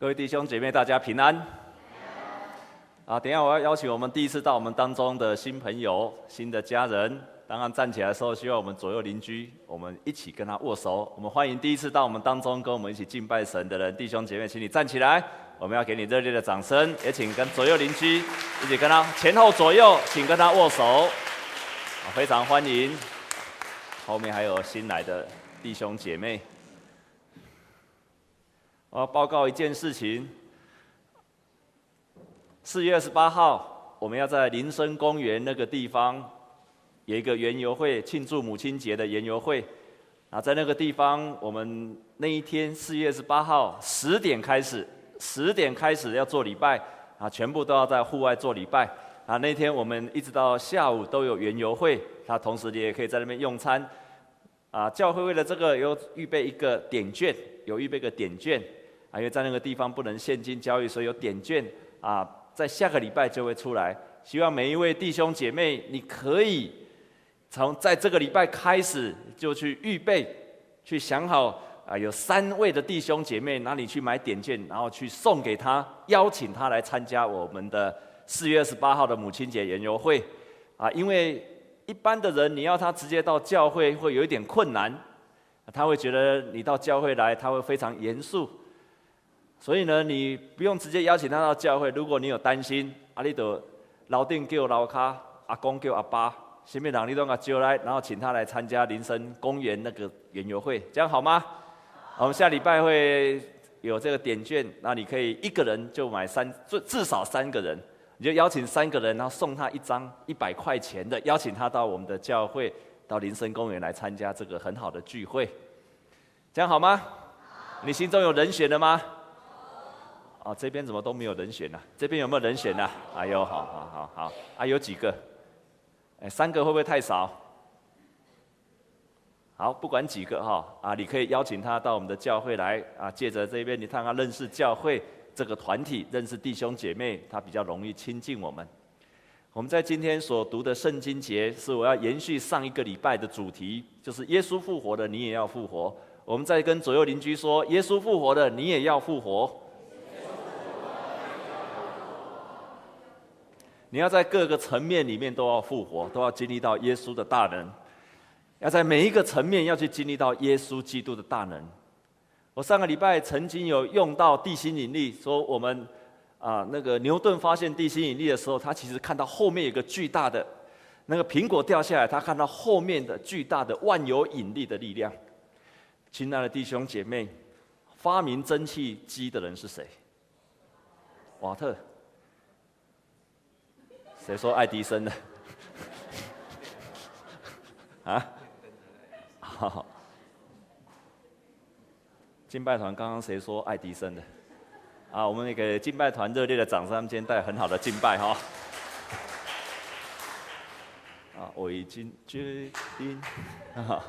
各位弟兄姐妹，大家平安。啊，等一下我要邀请我们第一次到我们当中的新朋友、新的家人，当然站起来的时候，希望我们左右邻居，我们一起跟他握手。我们欢迎第一次到我们当中跟我们一起敬拜神的人，弟兄姐妹，请你站起来，我们要给你热烈的掌声。也请跟左右邻居一起跟他前后左右，请跟他握手。非常欢迎。后面还有新来的弟兄姐妹。我要报告一件事情：四月二十八号，我们要在林森公园那个地方有一个园游会，庆祝母亲节的园游会。啊，在那个地方，我们那一天四月二十八号十点开始，十点开始要做礼拜，啊，全部都要在户外做礼拜。啊，那天我们一直到下午都有园游会，他同时你也可以在那边用餐。啊，教会为了这个有预备一个点券，有预备个点券。因为在那个地方不能现金交易，所以有点券啊，在下个礼拜就会出来。希望每一位弟兄姐妹，你可以从在这个礼拜开始就去预备，去想好啊，有三位的弟兄姐妹哪里去买点券，然后去送给他，邀请他来参加我们的四月二十八号的母亲节研游会。啊，因为一般的人你要他直接到教会会有一点困难，他会觉得你到教会来，他会非常严肃。所以呢，你不用直接邀请他到教会。如果你有担心，阿里的老丁叫老卡，阿公叫阿爸，前面两你都给叫来，然后请他来参加林森公园那个园游会，这样好吗？我们下礼拜会有这个点券，那你可以一个人就买三，最至少三个人，你就邀请三个人，然后送他一张一百块钱的，邀请他到我们的教会，到林森公园来参加这个很好的聚会，这样好吗？你心中有人选了吗？啊，这边怎么都没有人选呢、啊？这边有没有人选呢、啊？哎呦，好好好好，啊，有几个？哎，三个会不会太少？好，不管几个哈，啊，你可以邀请他到我们的教会来啊，借着这边你看他认识教会这个团体，认识弟兄姐妹，他比较容易亲近我们。我们在今天所读的圣经节是我要延续上一个礼拜的主题，就是耶稣复活的，你也要复活。我们再跟左右邻居说，耶稣复活的，你也要复活。你要在各个层面里面都要复活，都要经历到耶稣的大能。要在每一个层面要去经历到耶稣基督的大能。我上个礼拜曾经有用到地心引力，说我们啊那个牛顿发现地心引力的时候，他其实看到后面有个巨大的那个苹果掉下来，他看到后面的巨大的万有引力的力量。亲爱的弟兄姐妹，发明蒸汽机的人是谁？瓦特。谁说爱迪生的？啊？好好，敬拜团刚刚谁说爱迪生的？啊，我们也给敬拜团热烈的掌声，他们今天带很好的敬拜哈。啊，我已经决定，啊，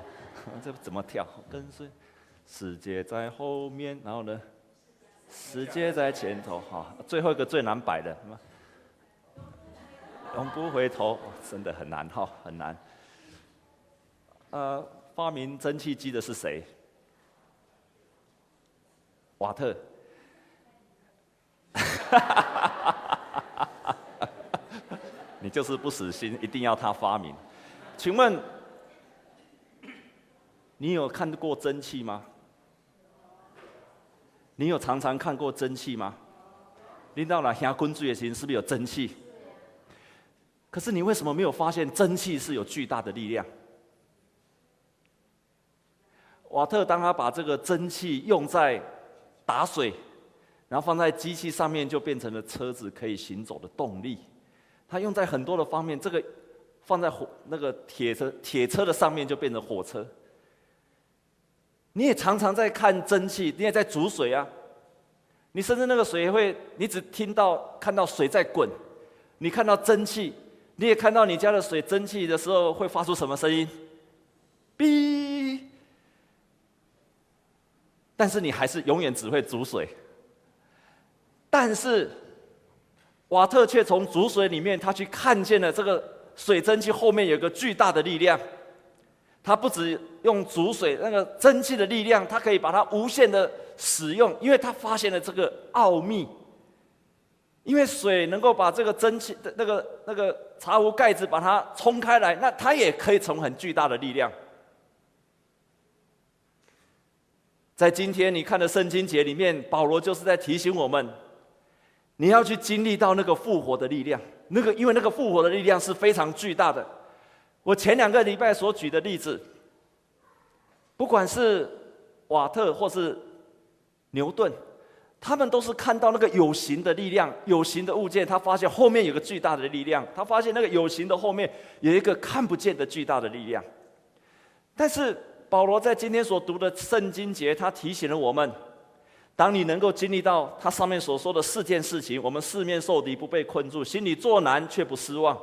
这怎么跳？跟随世界在后面，然后呢？世界在前头，哈，最后一个最难摆的，什么？永不回头，真的很难哈，很难。呃，发明蒸汽机的是谁？瓦特。你就是不死心，一定要他发明。请问，你有看过蒸汽吗？你有常常看过蒸汽吗？你到了下滚水的时候，是不是有蒸汽？可是你为什么没有发现蒸汽是有巨大的力量？瓦特当他把这个蒸汽用在打水，然后放在机器上面，就变成了车子可以行走的动力。他用在很多的方面，这个放在火那个铁车铁车的上面，就变成火车。你也常常在看蒸汽，你也在煮水啊。你甚至那个水会，你只听到看到水在滚，你看到蒸汽。你也看到你家的水蒸气的时候会发出什么声音？哔！但是你还是永远只会煮水。但是瓦特却从煮水里面，他去看见了这个水蒸气后面有个巨大的力量。他不只用煮水那个蒸汽的力量，它可以把它无限的使用，因为他发现了这个奥秘。因为水能够把这个蒸汽的那个那个茶壶盖子把它冲开来，那它也可以成很巨大的力量。在今天你看的圣经节里面，保罗就是在提醒我们，你要去经历到那个复活的力量。那个因为那个复活的力量是非常巨大的。我前两个礼拜所举的例子，不管是瓦特或是牛顿，他们都是看到那个有形的力量、有形的物件，他发现后面有个巨大的力量，他发现那个有形的后面有一个看不见的巨大的力量，但是。保罗在今天所读的圣经节，他提醒了我们：当你能够经历到他上面所说的四件事情，我们四面受敌不被困住，心里作难却不失望，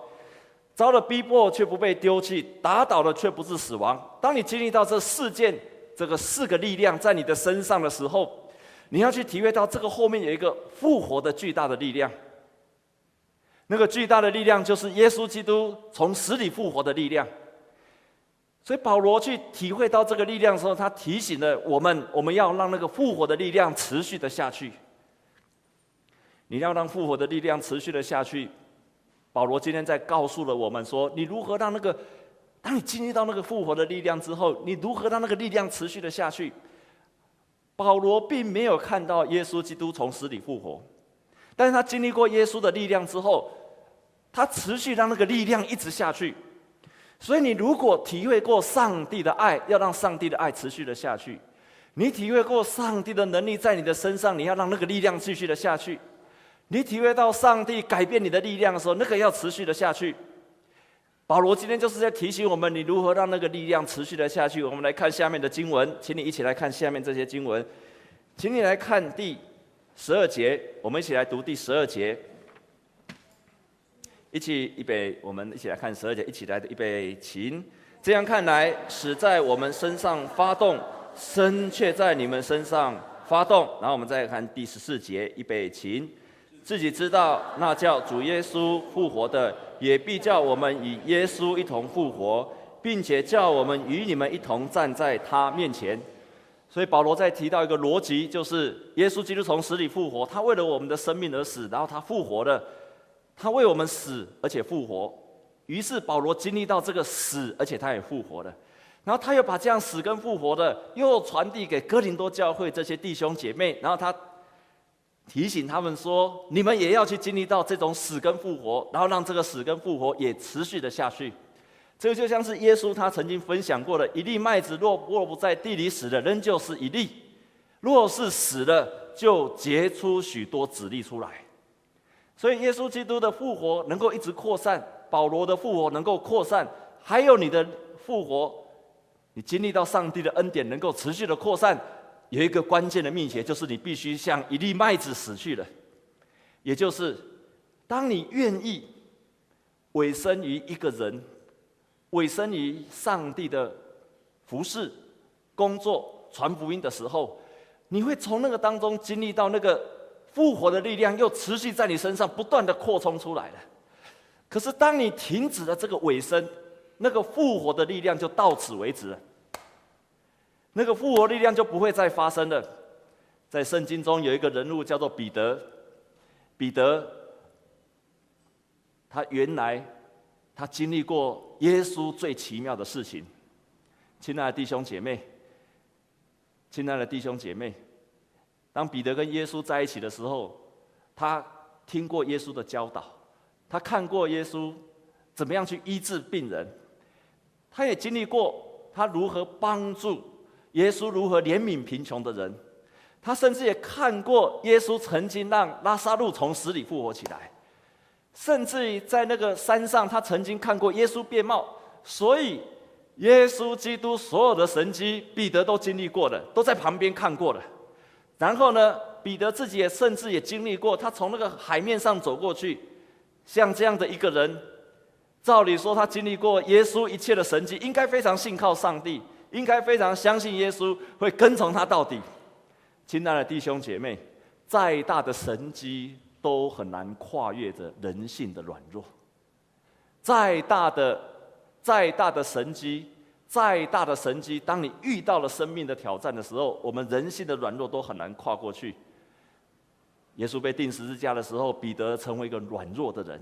遭了逼迫却不被丢弃，打倒了却不致死亡。当你经历到这四件、这个四个力量在你的身上的时候，你要去体会到这个后面有一个复活的巨大的力量。那个巨大的力量就是耶稣基督从死里复活的力量。所以保罗去体会到这个力量的时候，他提醒了我们：我们要让那个复活的力量持续的下去。你要让复活的力量持续的下去。保罗今天在告诉了我们说：你如何让那个，当你经历到那个复活的力量之后，你如何让那个力量持续的下去？保罗并没有看到耶稣基督从死里复活，但是他经历过耶稣的力量之后，他持续让那个力量一直下去。所以，你如果体会过上帝的爱，要让上帝的爱持续的下去；你体会过上帝的能力在你的身上，你要让那个力量继续的下去；你体会到上帝改变你的力量的时候，那个要持续的下去。保罗今天就是在提醒我们，你如何让那个力量持续的下去。我们来看下面的经文，请你一起来看下面这些经文，请你来看第十二节，我们一起来读第十二节。一起预备，我们一起来看十二节，一起来的预备，请。这样看来，死在我们身上发动，生却在你们身上发动。然后我们再看第十四节，预备，请。自己知道，那叫主耶稣复活的，也必叫我们与耶稣一同复活，并且叫我们与你们一同站在他面前。所以保罗在提到一个逻辑，就是耶稣基督从死里复活，他为了我们的生命而死，然后他复活了。他为我们死，而且复活。于是保罗经历到这个死，而且他也复活了。然后他又把这样死跟复活的，又传递给哥林多教会这些弟兄姐妹。然后他提醒他们说：“你们也要去经历到这种死跟复活，然后让这个死跟复活也持续的下去。”这就像是耶稣他曾经分享过的：“一粒麦子若若不在地里死了，仍旧是一粒；若是死了，就结出许多子粒出来。”所以，耶稣基督的复活能够一直扩散，保罗的复活能够扩散，还有你的复活，你经历到上帝的恩典能够持续的扩散，有一个关键的秘诀，就是你必须像一粒麦子死去了，也就是当你愿意委身于一个人，委身于上帝的服事、工作、传福音的时候，你会从那个当中经历到那个。复活的力量又持续在你身上不断的扩充出来了。可是当你停止了这个尾声，那个复活的力量就到此为止了。那个复活力量就不会再发生了。在圣经中有一个人物叫做彼得，彼得，他原来他经历过耶稣最奇妙的事情。亲爱的弟兄姐妹，亲爱的弟兄姐妹。当彼得跟耶稣在一起的时候，他听过耶稣的教导，他看过耶稣怎么样去医治病人，他也经历过他如何帮助耶稣如何怜悯贫穷的人，他甚至也看过耶稣曾经让拉撒路从死里复活起来，甚至于在那个山上，他曾经看过耶稣变貌，所以耶稣基督所有的神迹，彼得都经历过了，都在旁边看过了。然后呢，彼得自己也甚至也经历过，他从那个海面上走过去，像这样的一个人，照理说他经历过耶稣一切的神迹，应该非常信靠上帝，应该非常相信耶稣会跟从他到底。亲爱的弟兄姐妹，再大的神迹都很难跨越着人性的软弱，再大的再大的神迹再大的神迹，当你遇到了生命的挑战的时候，我们人性的软弱都很难跨过去。耶稣被钉十字架的时候，彼得成为一个软弱的人，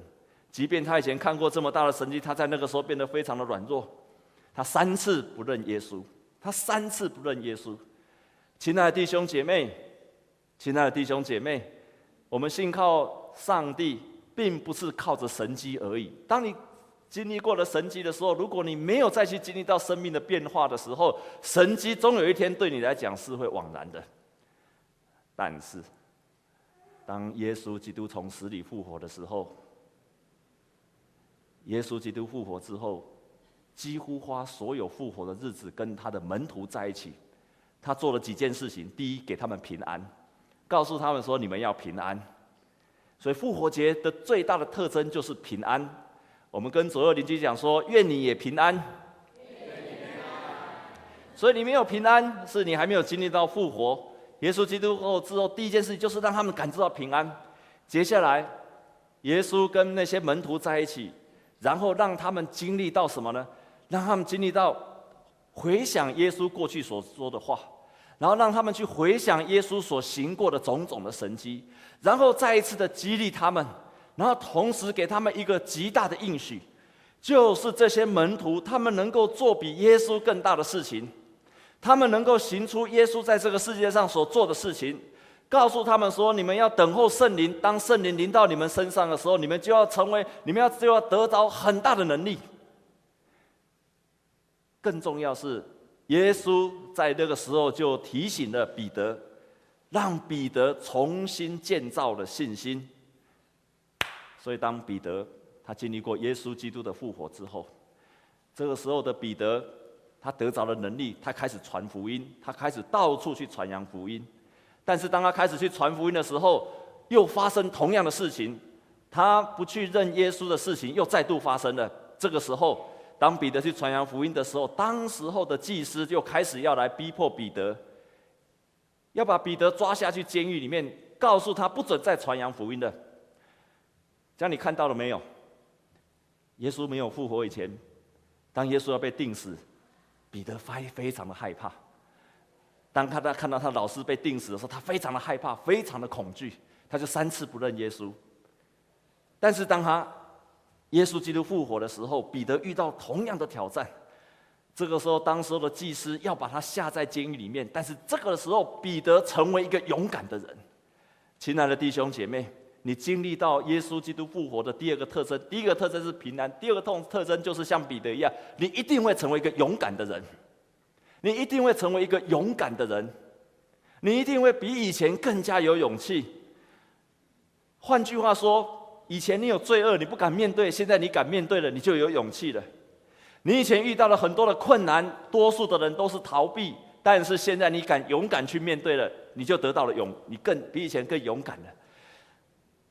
即便他以前看过这么大的神迹，他在那个时候变得非常的软弱。他三次不认耶稣，他三次不认耶稣。亲爱的弟兄姐妹，亲爱的弟兄姐妹，我们信靠上帝，并不是靠着神迹而已。当你经历过了神迹的时候，如果你没有再去经历到生命的变化的时候，神迹终有一天对你来讲是会枉然的。但是，当耶稣基督从死里复活的时候，耶稣基督复活之后，几乎花所有复活的日子跟他的门徒在一起。他做了几件事情：第一，给他们平安，告诉他们说：“你们要平安。”所以复活节的最大的特征就是平安。我们跟左右邻居讲说：“愿你也平安。”所以你没有平安，是你还没有经历到复活。耶稣基督后之后，第一件事就是让他们感知到平安。接下来，耶稣跟那些门徒在一起，然后让他们经历到什么呢？让他们经历到回想耶稣过去所说的话，然后让他们去回想耶稣所行过的种种的神迹，然后再一次的激励他们。然后同时给他们一个极大的应许，就是这些门徒他们能够做比耶稣更大的事情，他们能够行出耶稣在这个世界上所做的事情，告诉他们说：你们要等候圣灵，当圣灵临到你们身上的时候，你们就要成为，你们要就要得到很大的能力。更重要是，耶稣在那个时候就提醒了彼得，让彼得重新建造了信心。所以，当彼得他经历过耶稣基督的复活之后，这个时候的彼得，他得着了能力，他开始传福音，他开始到处去传扬福音。但是，当他开始去传福音的时候，又发生同样的事情，他不去认耶稣的事情又再度发生了。这个时候，当彼得去传扬福音的时候，当时候的祭司就开始要来逼迫彼得，要把彼得抓下去监狱里面，告诉他不准再传扬福音的。这样你看到了没有？耶稣没有复活以前，当耶稣要被钉死，彼得非非常的害怕。当他他看到他老师被钉死的时候，他非常的害怕，非常的恐惧，他就三次不认耶稣。但是当他耶稣基督复活的时候，彼得遇到同样的挑战。这个时候，当时候的祭司要把他下在监狱里面，但是这个时候，彼得成为一个勇敢的人。亲爱的弟兄姐妹。你经历到耶稣基督复活的第二个特征，第一个特征是平安，第二个特特征就是像彼得一样，你一定会成为一个勇敢的人，你一定会成为一个勇敢的人，你一定会比以前更加有勇气。换句话说，以前你有罪恶，你不敢面对，现在你敢面对了，你就有勇气了。你以前遇到了很多的困难，多数的人都是逃避，但是现在你敢勇敢去面对了，你就得到了勇，你更比以前更勇敢了。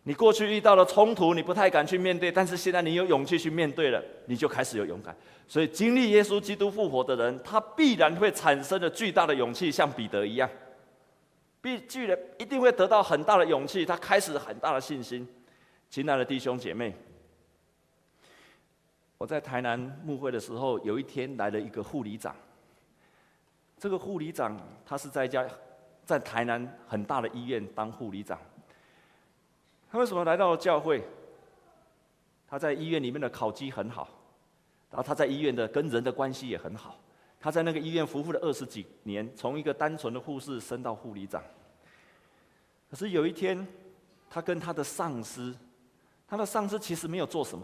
你过去遇到了冲突，你不太敢去面对，但是现在你有勇气去面对了，你就开始有勇敢。所以经历耶稣基督复活的人，他必然会产生了巨大的勇气，像彼得一样，必巨人一定会得到很大的勇气，他开始很大的信心。亲爱的弟兄姐妹，我在台南牧会的时候，有一天来了一个护理长。这个护理长他是在一家在台南很大的医院当护理长。他为什么来到了教会？他在医院里面的考绩很好，然后他在医院的跟人的关系也很好。他在那个医院服务了二十几年，从一个单纯的护士升到护理长。可是有一天，他跟他的上司，他的上司其实没有做什么，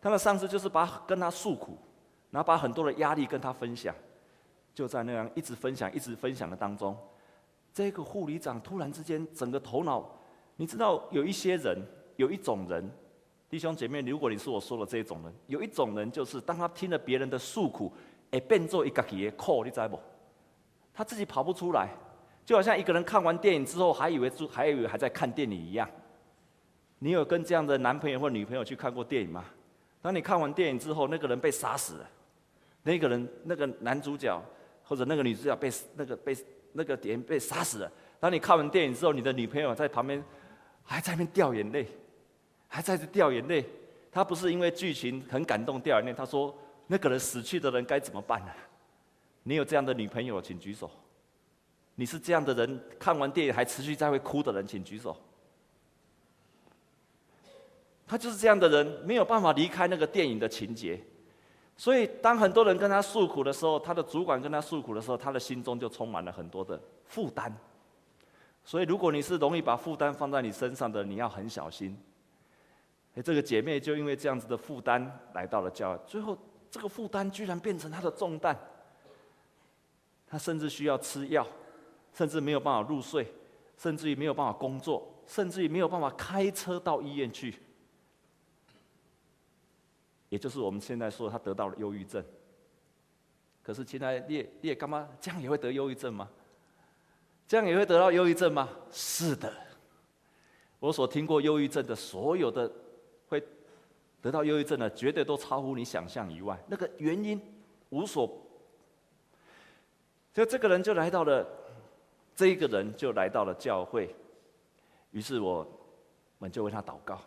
他的上司就是把跟他诉苦，然后把很多的压力跟他分享。就在那样一直分享、一直分享的当中，这个护理长突然之间整个头脑。你知道有一些人，有一种人，弟兄姐妹，如果你是我说的这种人，有一种人就是当他听了别人的诉苦，哎，变做一个给扣，你知不？他自己跑不出来，就好像一个人看完电影之后，还以为还以为还在看电影一样。你有跟这样的男朋友或女朋友去看过电影吗？当你看完电影之后，那个人被杀死了，那个人那个男主角或者那个女主角被那个被那个点被杀死了。当你看完电影之后，你的女朋友在旁边。还在那边掉眼泪，还在这掉眼泪。他不是因为剧情很感动掉眼泪，他说：“那个人死去的人该怎么办呢？你有这样的女朋友，请举手。你是这样的人，看完电影还持续在会哭的人，请举手。他就是这样的人，没有办法离开那个电影的情节。所以，当很多人跟他诉苦的时候，他的主管跟他诉苦的时候，他的心中就充满了很多的负担。所以，如果你是容易把负担放在你身上的，你要很小心。哎，这个姐妹就因为这样子的负担来到了教会，最后这个负担居然变成她的重担。她甚至需要吃药，甚至没有办法入睡，甚至于没有办法工作，甚至于没有办法开车到医院去。也就是我们现在说，他得到了忧郁症。可是，亲爱的，你你干嘛这样也会得忧郁症吗？这样也会得到忧郁症吗？是的，我所听过忧郁症的所有的会得到忧郁症的，绝对都超乎你想象以外。那个原因无所，就这个人就来到了，这一个人就来到了教会，于是我们就为他祷告，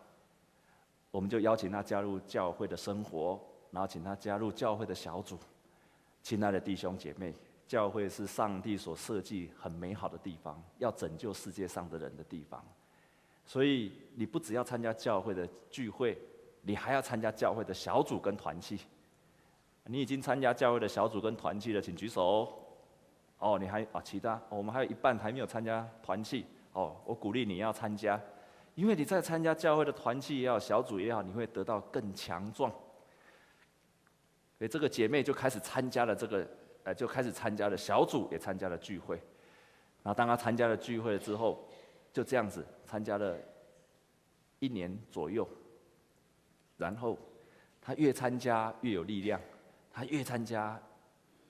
我们就邀请他加入教会的生活，然后请他加入教会的小组。亲爱的弟兄姐妹。教会是上帝所设计很美好的地方，要拯救世界上的人的地方。所以你不只要参加教会的聚会，你还要参加教会的小组跟团契。你已经参加教会的小组跟团契了，请举手。哦，你还啊？其他我们还有一半还没有参加团契。哦，我鼓励你要参加，因为你在参加教会的团契也好，小组也好，你会得到更强壮。所以这个姐妹就开始参加了这个。呃，就开始参加了小组，也参加了聚会。然后，当她参加了聚会了之后，就这样子参加了一年左右。然后，她越参加越有力量，她越参加，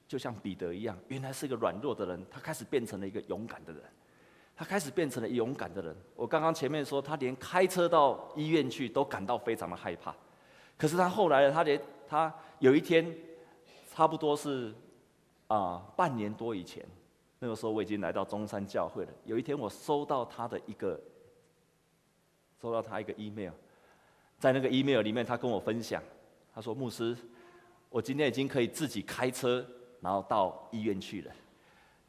就像彼得一样，原来是个软弱的人，她开始变成了一个勇敢的人。他开始变成了勇敢的人。我刚刚前面说，他连开车到医院去都感到非常的害怕。可是他后来，他连他有一天，差不多是。啊，半年多以前，那个时候我已经来到中山教会了。有一天，我收到他的一个，收到他一个 email，在那个 email 里面，他跟我分享，他说：“牧师，我今天已经可以自己开车，然后到医院去了。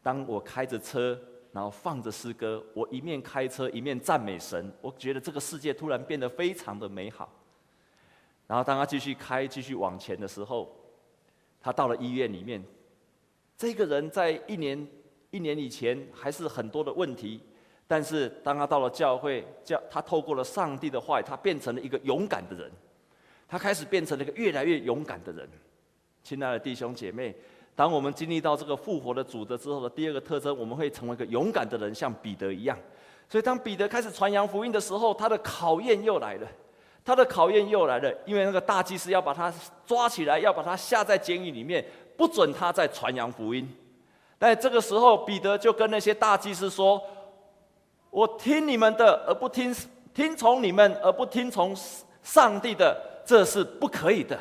当我开着车，然后放着诗歌，我一面开车一面赞美神，我觉得这个世界突然变得非常的美好。然后当他继续开，继续往前的时候，他到了医院里面。”这个人在一年一年以前还是很多的问题，但是当他到了教会，教他透过了上帝的话，他变成了一个勇敢的人，他开始变成了一个越来越勇敢的人。亲爱的弟兄姐妹，当我们经历到这个复活的主的之后的第二个特征，我们会成为一个勇敢的人，像彼得一样。所以当彼得开始传扬福音的时候，他的考验又来了，他的考验又来了，因为那个大祭司要把他抓起来，要把他下在监狱里面。不准他再传扬福音，但这个时候，彼得就跟那些大祭司说：“我听你们的，而不听听从你们，而不听从上帝的，这是不可以的。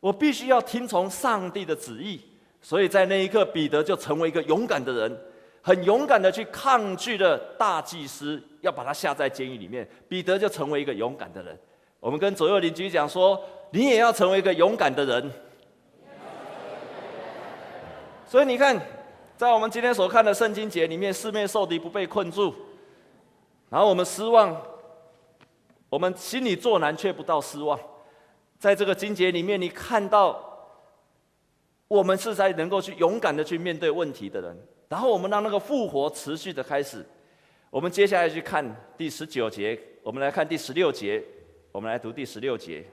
我必须要听从上帝的旨意。”所以在那一刻，彼得就成为一个勇敢的人，很勇敢的去抗拒了大祭司要把他下在监狱里面。彼得就成为一个勇敢的人。我们跟左右邻居讲说：“你也要成为一个勇敢的人。”所以你看，在我们今天所看的圣经节里面，四面受敌不被困住，然后我们失望，我们心里作难却不到失望。在这个经节里面，你看到我们是在能够去勇敢的去面对问题的人，然后我们让那个复活持续的开始。我们接下来去看第十九节，我们来看第十六节，我们来读第十六节。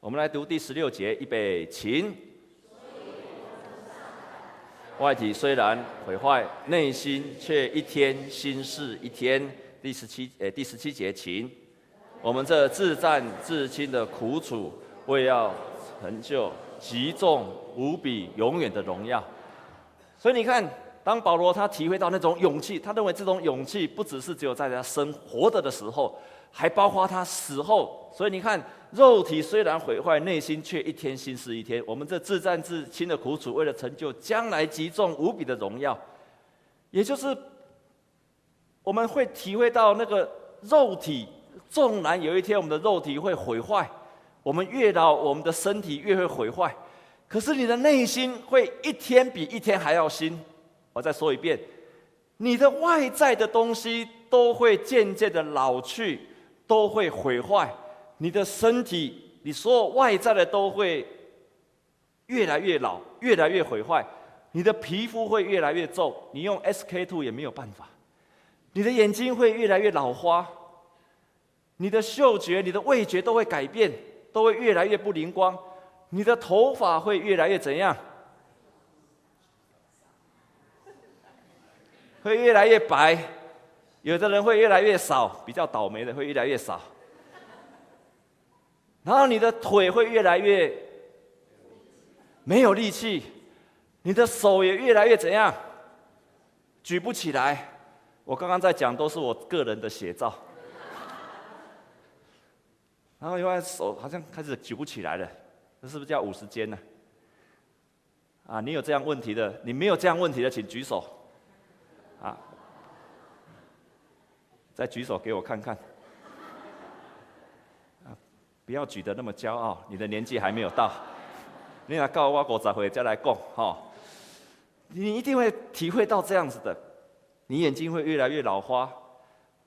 我们来读第十六节，预备，请。外体虽然毁坏，内心却一天新似一天。第十七，诶，第十七节，请。我们这自战至轻的苦楚，为要成就极重无比永远的荣耀。所以你看，当保罗他体会到那种勇气，他认为这种勇气不只是只有在他生活着的时候，还包括他死后。所以你看。肉体虽然毁坏，内心却一天新似一天。我们这自战至轻的苦楚，为了成就将来极重无比的荣耀，也就是我们会体会到那个肉体纵然有一天我们的肉体会毁坏，我们越老，我们的身体越会毁坏，可是你的内心会一天比一天还要新。我再说一遍，你的外在的东西都会渐渐的老去，都会毁坏，你的身体，你所有外在的都会越来越老，越来越毁坏。你的皮肤会越来越皱，你用 SK two 也没有办法。你的眼睛会越来越老花，你的嗅觉、你的味觉都会改变，都会越来越不灵光。你的头发会越来越怎样？会越来越白，有的人会越来越少，比较倒霉的会越来越少。然后你的腿会越来越没有力气。你的手也越来越怎样？举不起来。我刚刚在讲都是我个人的写照。然后因为手好像开始举不起来了，这是不是叫五十肩呢？啊，你有这样问题的，你没有这样问题的，请举手。啊，再举手给我看看。啊，不要举得那么骄傲，你的年纪还没有到。你来告诉我五十岁再来讲，哈。你一定会体会到这样子的，你眼睛会越来越老花。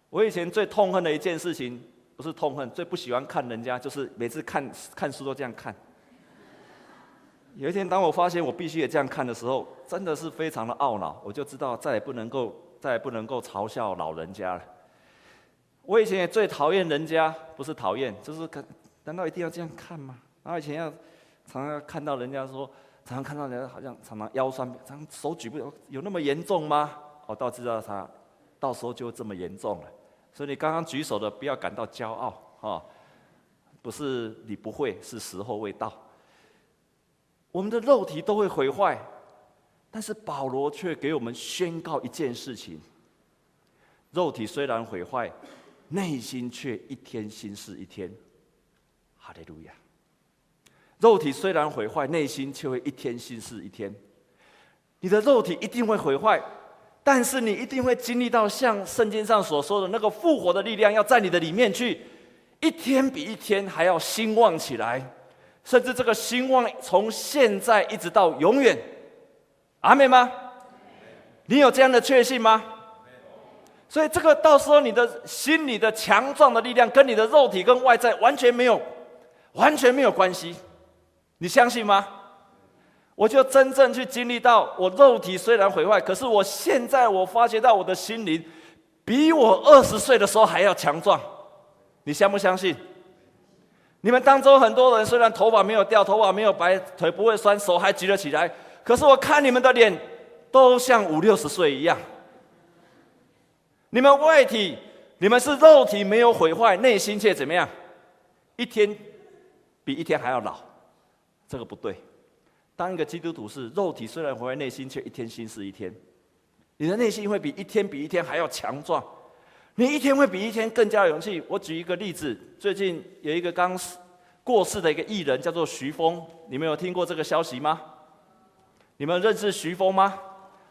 我以前最痛恨的一件事情，不是痛恨，最不喜欢看人家，就是每次看看书都这样看。有一天，当我发现我必须也这样看的时候，真的是非常的懊恼。我就知道再也不能够，再也不能够嘲笑老人家了。我以前也最讨厌人家，不是讨厌，就是看，难道一定要这样看吗？然后以前要常常看到人家说。常常看到人家好像常常腰酸，常常手举不，有那么严重吗？我倒知道他到时候就这么严重了。所以你刚刚举手的不要感到骄傲啊，不是你不会，是时候未到。我们的肉体都会毁坏，但是保罗却给我们宣告一件事情：肉体虽然毁坏，内心却一天新似一天。哈利路亚。肉体虽然毁坏，内心却会一天新似一天。你的肉体一定会毁坏，但是你一定会经历到像圣经上所说的那个复活的力量，要在你的里面去，一天比一天还要兴旺起来，甚至这个兴旺从现在一直到永远。阿妹吗？你有这样的确信吗？所以这个到时候你的心里的强壮的力量，跟你的肉体跟外在完全没有，完全没有关系。你相信吗？我就真正去经历到，我肉体虽然毁坏，可是我现在我发觉到我的心灵，比我二十岁的时候还要强壮。你相不相信？你们当中很多人虽然头发没有掉，头发没有白，腿不会酸，手还举得起来，可是我看你们的脸，都像五六十岁一样。你们外体，你们是肉体没有毁坏，内心却怎么样？一天比一天还要老。这个不对，当一个基督徒是肉体虽然活在，内心却一天新似一天。你的内心会比一天比一天还要强壮，你一天会比一天更加有勇气。我举一个例子，最近有一个刚过世的一个艺人叫做徐峰，你们有听过这个消息吗？你们认识徐峰吗？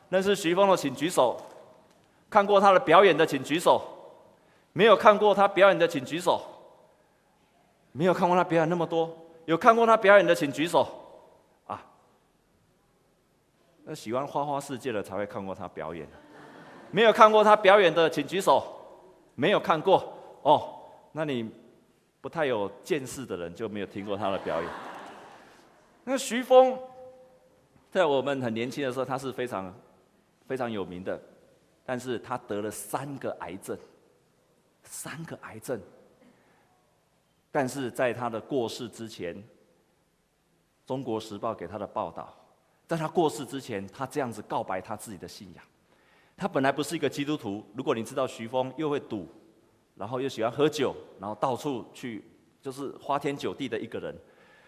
认识徐峰的请举手，看过他的表演的请举手，没有看过他表演的请举手，没有看过他表演那么多。有看过他表演的，请举手。那喜欢花花世界的才会看过他表演。没有看过他表演的，请举手。没有看过哦，那你不太有见识的人就没有听过他的表演。那徐峰，在我们很年轻的时候，他是非常非常有名的，但是他得了三个癌症，三个癌症。但是在他的过世之前，《中国时报》给他的报道，在他过世之前，他这样子告白他自己的信仰。他本来不是一个基督徒。如果你知道徐峰又会赌，然后又喜欢喝酒，然后到处去就是花天酒地的一个人。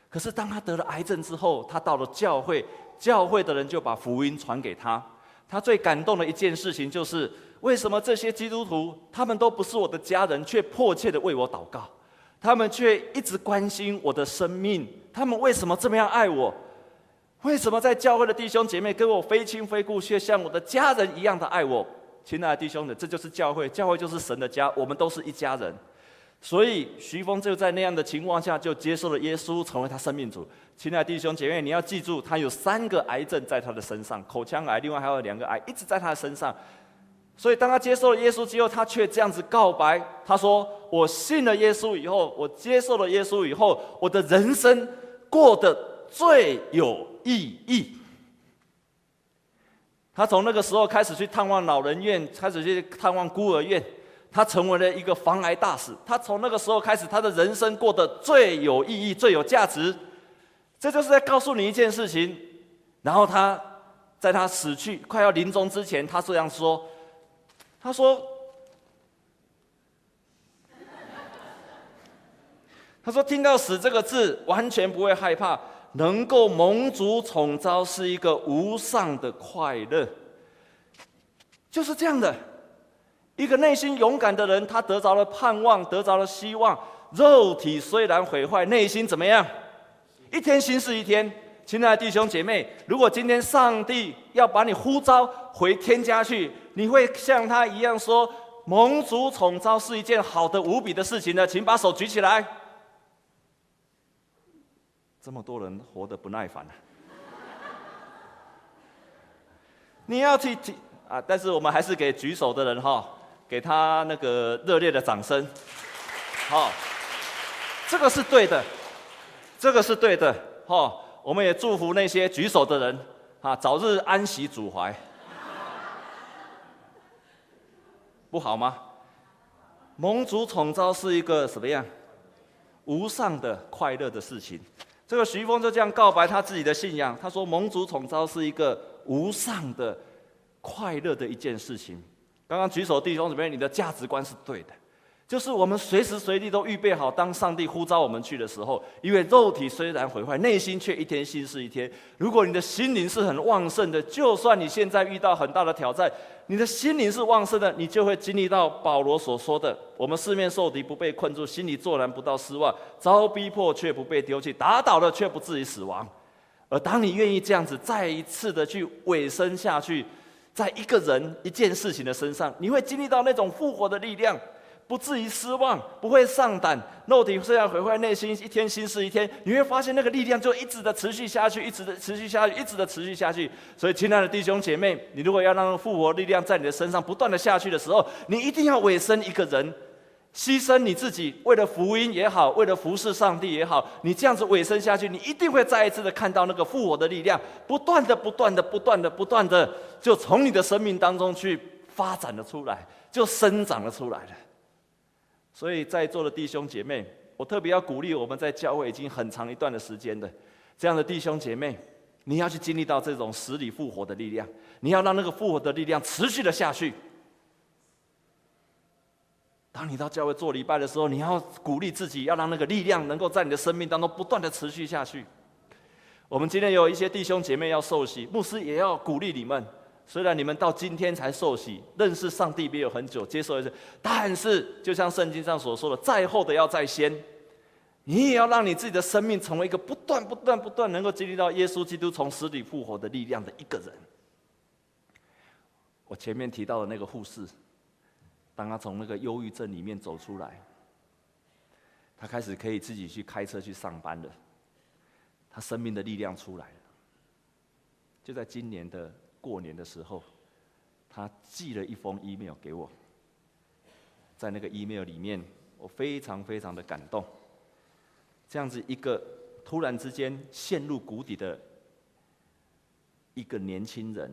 可是当他得了癌症之后，他到了教会，教会的人就把福音传给他。他最感动的一件事情就是，为什么这些基督徒他们都不是我的家人，却迫切的为我祷告？他们却一直关心我的生命，他们为什么这么样爱我？为什么在教会的弟兄姐妹跟我非亲非故，却像我的家人一样的爱我？亲爱的弟兄们，这就是教会，教会就是神的家，我们都是一家人。所以徐峰就在那样的情况下，就接受了耶稣，成为他生命主。亲爱的弟兄姐妹，你要记住，他有三个癌症在他的身上，口腔癌，另外还有两个癌一直在他的身上。所以当他接受了耶稣之后，他却这样子告白，他说：“我信了耶稣以后，我接受了耶稣以后，我的人生过得最有意义。”他从那个时候开始去探望老人院，开始去探望孤儿院。他成为了一个防癌大使。他从那个时候开始，他的人生过得最有意义、最有价值。这就是在告诉你一件事情。然后他在他死去快要临终之前，他这样说：“他说，他说听到死这个字，完全不会害怕。能够蒙主宠召，是一个无上的快乐。就是这样的。”一个内心勇敢的人，他得着了盼望，得着了希望。肉体虽然毁坏，内心怎么样？一天新是一天。亲爱的弟兄姐妹，如果今天上帝要把你呼召回天家去，你会像他一样说：“蒙主宠召是一件好的无比的事情呢？”请把手举起来。这么多人活得不耐烦了，你要去提啊！但是我们还是给举手的人哈。给他那个热烈的掌声，好，这个是对的，这个是对的，哈，我们也祝福那些举手的人，啊，早日安息主怀，不好吗？蒙主宠召是一个什么样？无上的快乐的事情。这个徐峰就这样告白他自己的信仰，他说：“盟主统招是一个无上的快乐的一件事情。”刚刚举手弟兄姊妹，你的价值观是对的，就是我们随时随地都预备好，当上帝呼召我们去的时候，因为肉体虽然毁坏，内心却一天新似一天。如果你的心灵是很旺盛的，就算你现在遇到很大的挑战，你的心灵是旺盛的，你就会经历到保罗所说的：我们四面受敌，不被困住；心里作难，不到失望；遭逼迫，却不被丢弃；打倒了，却不至于死亡。而当你愿意这样子再一次的去委身下去。在一个人一件事情的身上，你会经历到那种复活的力量，不至于失望，不会丧胆。肉体虽然毁坏，内心一天新似一天。你会发现那个力量就一直的持续下去，一直的持续下去，一直的持续下去。所以，亲爱的弟兄姐妹，你如果要让复活力量在你的身上不断的下去的时候，你一定要委身一个人。牺牲你自己，为了福音也好，为了服侍上帝也好，你这样子委身下去，你一定会再一次的看到那个复活的力量，不断的、不断的、不断的、不断的，就从你的生命当中去发展了出来，就生长了出来了。所以在座的弟兄姐妹，我特别要鼓励我们在教会已经很长一段的时间的这样的弟兄姐妹，你要去经历到这种死里复活的力量，你要让那个复活的力量持续的下去。当你到教会做礼拜的时候，你要鼓励自己，要让那个力量能够在你的生命当中不断的持续下去。我们今天有一些弟兄姐妹要受洗，牧师也要鼓励你们。虽然你们到今天才受洗，认识上帝没有很久，接受一次，但是就像圣经上所说的，在后的要在先。你也要让你自己的生命成为一个不断、不断、不断能够经历到耶稣基督从死里复活的力量的一个人。我前面提到的那个护士。当他从那个忧郁症里面走出来，他开始可以自己去开车去上班了。他生命的力量出来了。就在今年的过年的时候，他寄了一封 email 给我。在那个 email 里面，我非常非常的感动。这样子一个突然之间陷入谷底的一个年轻人，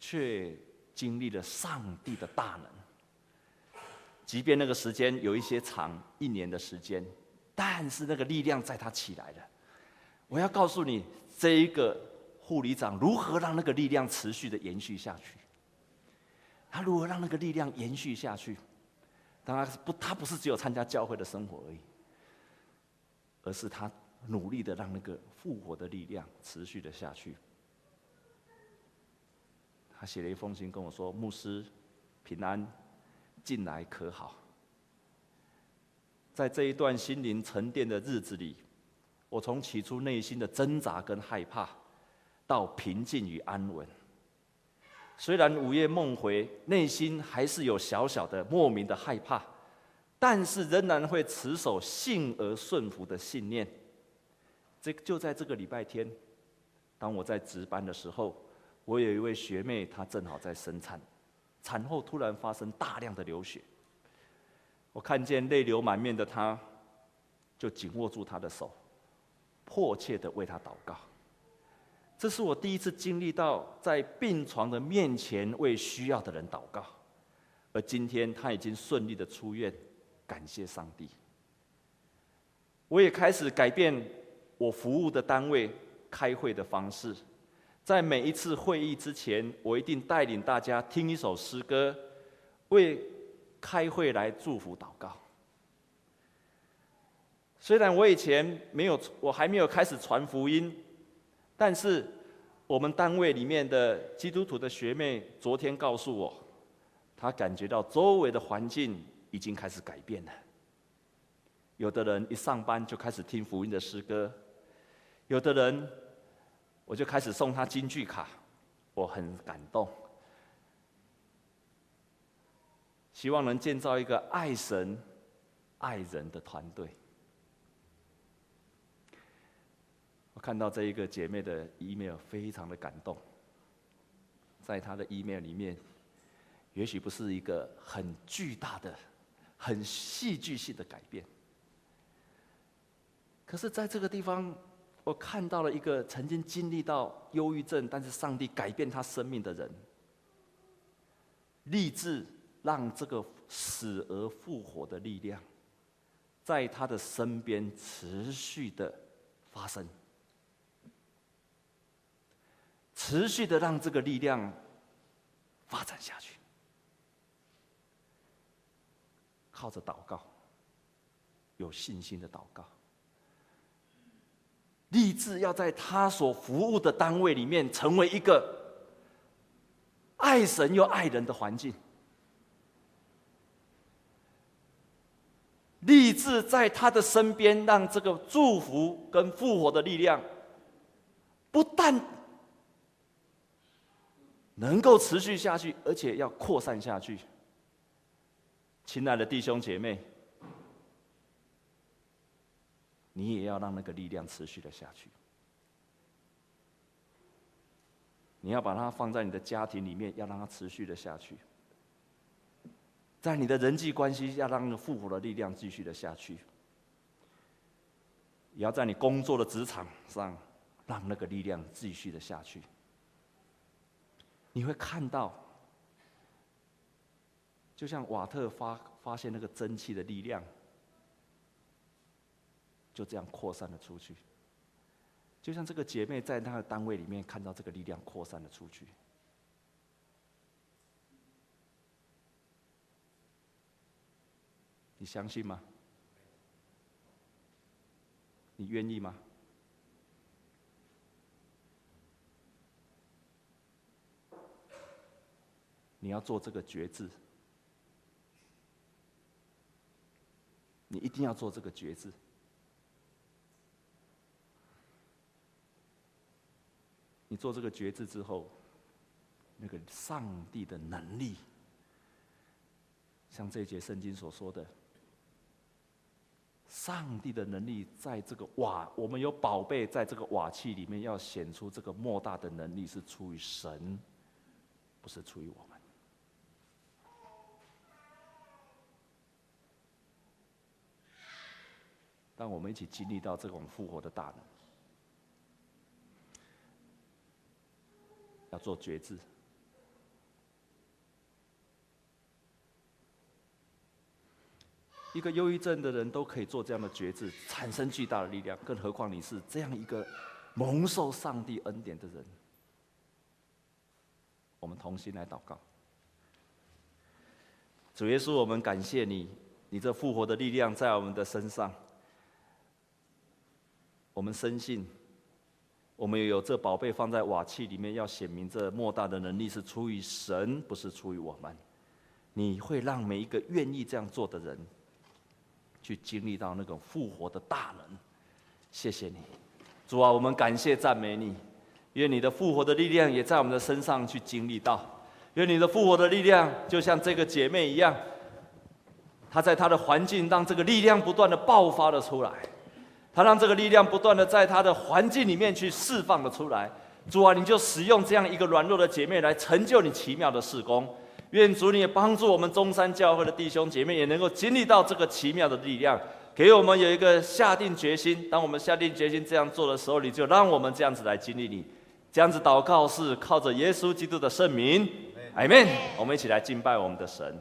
却经历了上帝的大能。即便那个时间有一些长，一年的时间，但是那个力量在他起来了。我要告诉你，这一个护理长如何让那个力量持续的延续下去。他如何让那个力量延续下去？当然不，他不是只有参加教会的生活而已，而是他努力的让那个复活的力量持续的下去。他写了一封信跟我说：“牧师，平安。”近来可好？在这一段心灵沉淀的日子里，我从起初内心的挣扎跟害怕，到平静与安稳。虽然午夜梦回，内心还是有小小的莫名的害怕，但是仍然会持守信而顺服的信念。这就在这个礼拜天，当我在值班的时候，我有一位学妹，她正好在生产，产后突然发生大量的流血。我看见泪流满面的她，就紧握住她的手，迫切的为她祷告。这是我第一次经历到在病床的面前为需要的人祷告，而今天他已经顺利的出院，感谢上帝。我也开始改变我服务的单位开会的方式，在每一次会议之前，我一定带领大家听一首诗歌，为开会来祝福祷告。虽然我以前没有，我还没有开始传福音，但是我们单位里面的基督徒的学妹昨天告诉我，她感觉到周围的环境已经开始改变了。有的人一上班就开始听福音的诗歌。有的人，我就开始送他金句卡，我很感动。希望能建造一个爱神、爱人的团队。我看到这一个姐妹的 email，非常的感动。在她的 email 里面，也许不是一个很巨大的、很戏剧性的改变，可是在这个地方。我看到了一个曾经经历到忧郁症，但是上帝改变他生命的人，立志让这个死而复活的力量，在他的身边持续的发生，持续的让这个力量发展下去，靠着祷告，有信心的祷告。立志要在他所服务的单位里面，成为一个爱神又爱人的环境。立志在他的身边，让这个祝福跟复活的力量，不但能够持续下去，而且要扩散下去。亲爱的弟兄姐妹。你也要让那个力量持续的下去。你要把它放在你的家庭里面，要让它持续的下去。在你的人际关系，要让那个复活的力量继续的下去。也要在你工作的职场上，让那个力量继续的下去。你会看到，就像瓦特发发现那个蒸汽的力量。就这样扩散了出去，就像这个姐妹在她的单位里面看到这个力量扩散了出去。你相信吗？你愿意吗？你要做这个决志，你一定要做这个决志。你做这个决志之后，那个上帝的能力，像这节圣经所说的，上帝的能力在这个瓦，我们有宝贝在这个瓦器里面，要显出这个莫大的能力是出于神，不是出于我们。当我们一起经历到这种复活的大能。要做决志，一个忧郁症的人都可以做这样的决志，产生巨大的力量，更何况你是这样一个蒙受上帝恩典的人。我们同心来祷告，主耶稣，我们感谢你，你这复活的力量在我们的身上，我们深信。我们也有这宝贝放在瓦器里面，要显明这莫大的能力是出于神，不是出于我们。你会让每一个愿意这样做的人，去经历到那种复活的大能。谢谢你，主啊，我们感谢赞美你，愿你的复活的力量也在我们的身上去经历到。愿你的复活的力量就像这个姐妹一样，她在她的环境让这个力量不断的爆发了出来，他让这个力量不断的在他的环境里面去释放了出来。主啊，你就使用这样一个软弱的姐妹来成就你奇妙的事工。愿主你也帮助我们中山教会的弟兄姐妹也能够经历到这个奇妙的力量，给我们有一个下定决心。当我们下定决心这样做的时候，你就让我们这样子来经历你。这样子祷告是靠着耶稣基督的圣名，阿门。我们一起来敬拜我们的神。